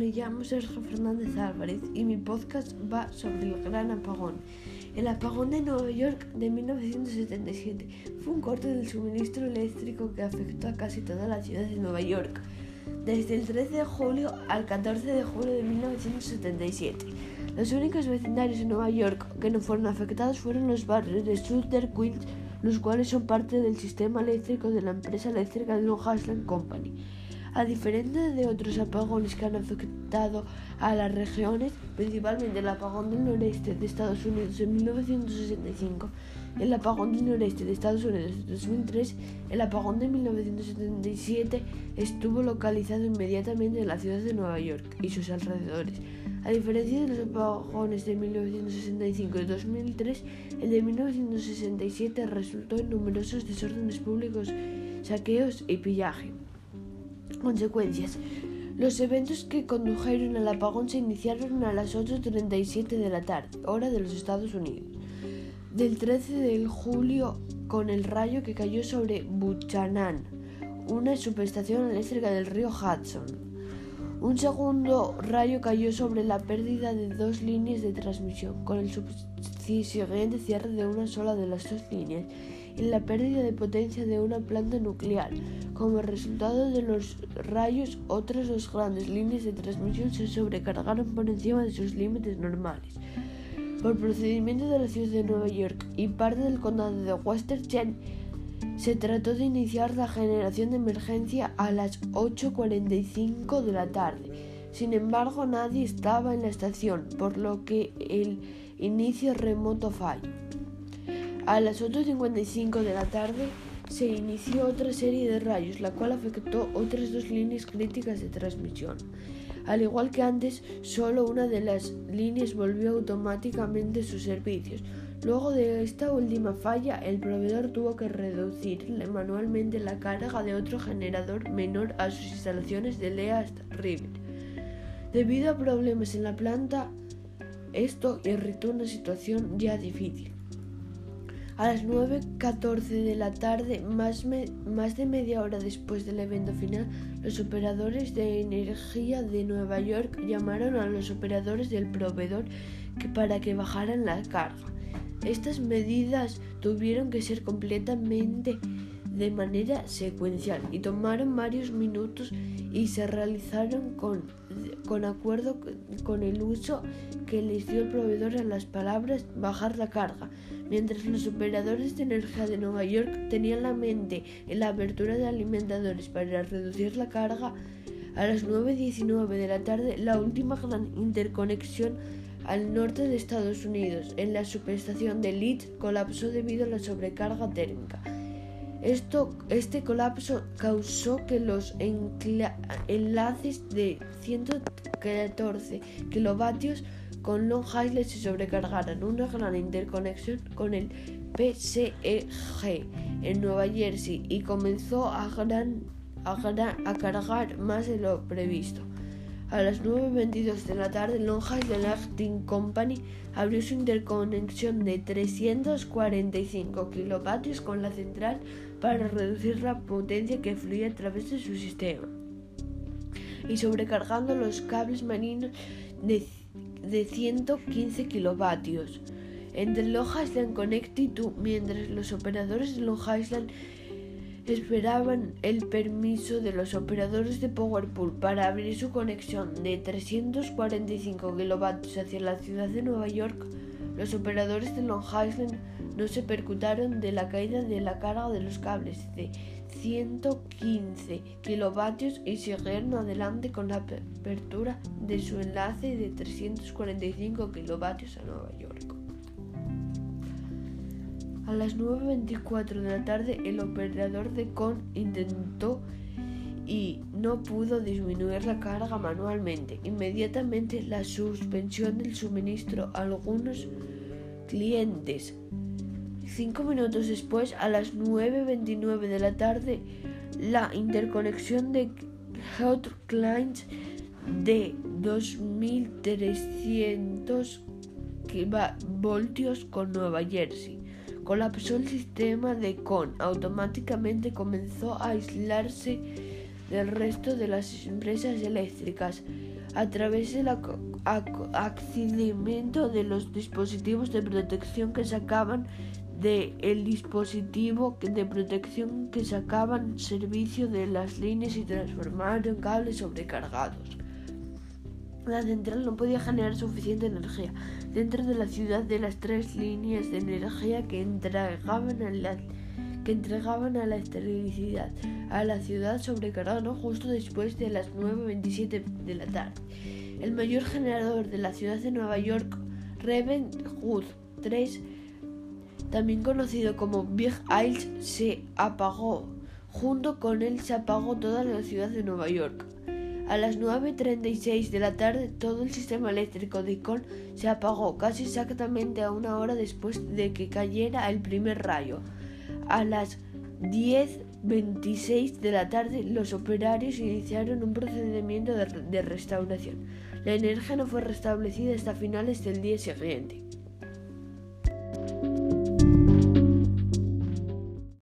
me llamo Sergio Fernández Álvarez y mi podcast va sobre el gran apagón. El apagón de Nueva York de 1977 fue un corte del suministro eléctrico que afectó a casi toda la ciudad de Nueva York, desde el 13 de julio al 14 de julio de 1977. Los únicos vecindarios en Nueva York que no fueron afectados fueron los barrios de Southern Queens, los cuales son parte del sistema eléctrico de la empresa eléctrica de Long Island Company. A diferencia de otros apagones que han afectado a las regiones, principalmente el apagón del noreste de Estados Unidos en 1965, el apagón del noreste de Estados Unidos en 2003, el apagón de 1977 estuvo localizado inmediatamente en la ciudad de Nueva York y sus alrededores. A diferencia de los apagones de 1965 y 2003, el de 1967 resultó en numerosos desórdenes públicos, saqueos y pillaje. Consecuencias. Los eventos que condujeron al apagón se iniciaron a las 8.37 de la tarde, hora de los Estados Unidos, del 13 de julio con el rayo que cayó sobre Buchanan, una subestación eléctrica del río Hudson. Un segundo rayo cayó sobre la pérdida de dos líneas de transmisión, con el subsiguiente cierre de una sola de las dos líneas y la pérdida de potencia de una planta nuclear. Como resultado de los rayos, otras dos grandes líneas de transmisión se sobrecargaron por encima de sus límites normales. Por procedimiento de la ciudad de Nueva York y parte del condado de Westchester, se trató de iniciar la generación de emergencia a las 8.45 de la tarde. Sin embargo, nadie estaba en la estación, por lo que el inicio remoto falló. A las 8.55 de la tarde se inició otra serie de rayos, la cual afectó otras dos líneas críticas de transmisión. Al igual que antes, solo una de las líneas volvió automáticamente sus servicios. Luego de esta última falla, el proveedor tuvo que reducir manualmente la carga de otro generador menor a sus instalaciones de Least River. Debido a problemas en la planta, esto irritó una situación ya difícil. A las 9.14 de la tarde, más, de media hora después del evento final, los operadores de energía de Nueva York llamaron a los operadores del proveedor que para que bajaran la carga. Estas medidas tuvieron que ser completamente de manera secuencial y tomaron varios minutos y se realizaron con, con acuerdo con el uso que les dio el proveedor a las palabras bajar la carga, mientras los operadores de energía de Nueva York tenían la mente en la apertura de alimentadores para reducir la carga, a las 9.19 de la tarde la última gran interconexión al norte de Estados Unidos en la subestación de Leeds colapsó debido a la sobrecarga térmica. Esto, este colapso causó que los enlaces de 114 kilovatios con Long Island se sobrecargaran. Una gran interconexión con el PSEG en Nueva Jersey y comenzó a cargar más de lo previsto. A las 9.22 de la tarde, Long Island Lighting Company abrió su interconexión de 345 kilovatios con la central para reducir la potencia que fluía a través de su sistema y sobrecargando los cables marinos de, de 115 kilovatios. Entre Long Island Connecticut mientras los operadores de Long Island esperaban el permiso de los operadores de PowerPool para abrir su conexión de 345 kilovatios hacia la ciudad de Nueva York. Los operadores de Long Island no se percutaron de la caída de la carga de los cables de 115 kilovatios y siguieron adelante con la apertura de su enlace de 345 kilovatios a Nueva York. A las 9.24 de la tarde el operador de CON intentó y no pudo disminuir la carga manualmente. Inmediatamente la suspensión del suministro a algunos clientes. Cinco minutos después, a las 9.29 de la tarde, la interconexión de Clients de 2300 voltios con Nueva Jersey colapsó el sistema de CON. Automáticamente comenzó a aislarse del resto de las empresas eléctricas. a través del accedimiento de los dispositivos de protección que sacaban de dispositivo de protección que sacaban servicio de las líneas y transformaron cables sobrecargados. La central no podía generar suficiente energía dentro de la ciudad de las tres líneas de energía que entregaban a la, que entregaban a la electricidad a la ciudad sobrecargaron justo después de las 9.27 de la tarde. El mayor generador de la ciudad de Nueva York, Raven Hood 3, también conocido como Big Isles, se apagó. Junto con él se apagó toda la ciudad de Nueva York. A las 9.36 de la tarde todo el sistema eléctrico de Icon se apagó casi exactamente a una hora después de que cayera el primer rayo. A las 10.26 de la tarde los operarios iniciaron un procedimiento de, de restauración. La energía no fue restablecida hasta finales del día siguiente.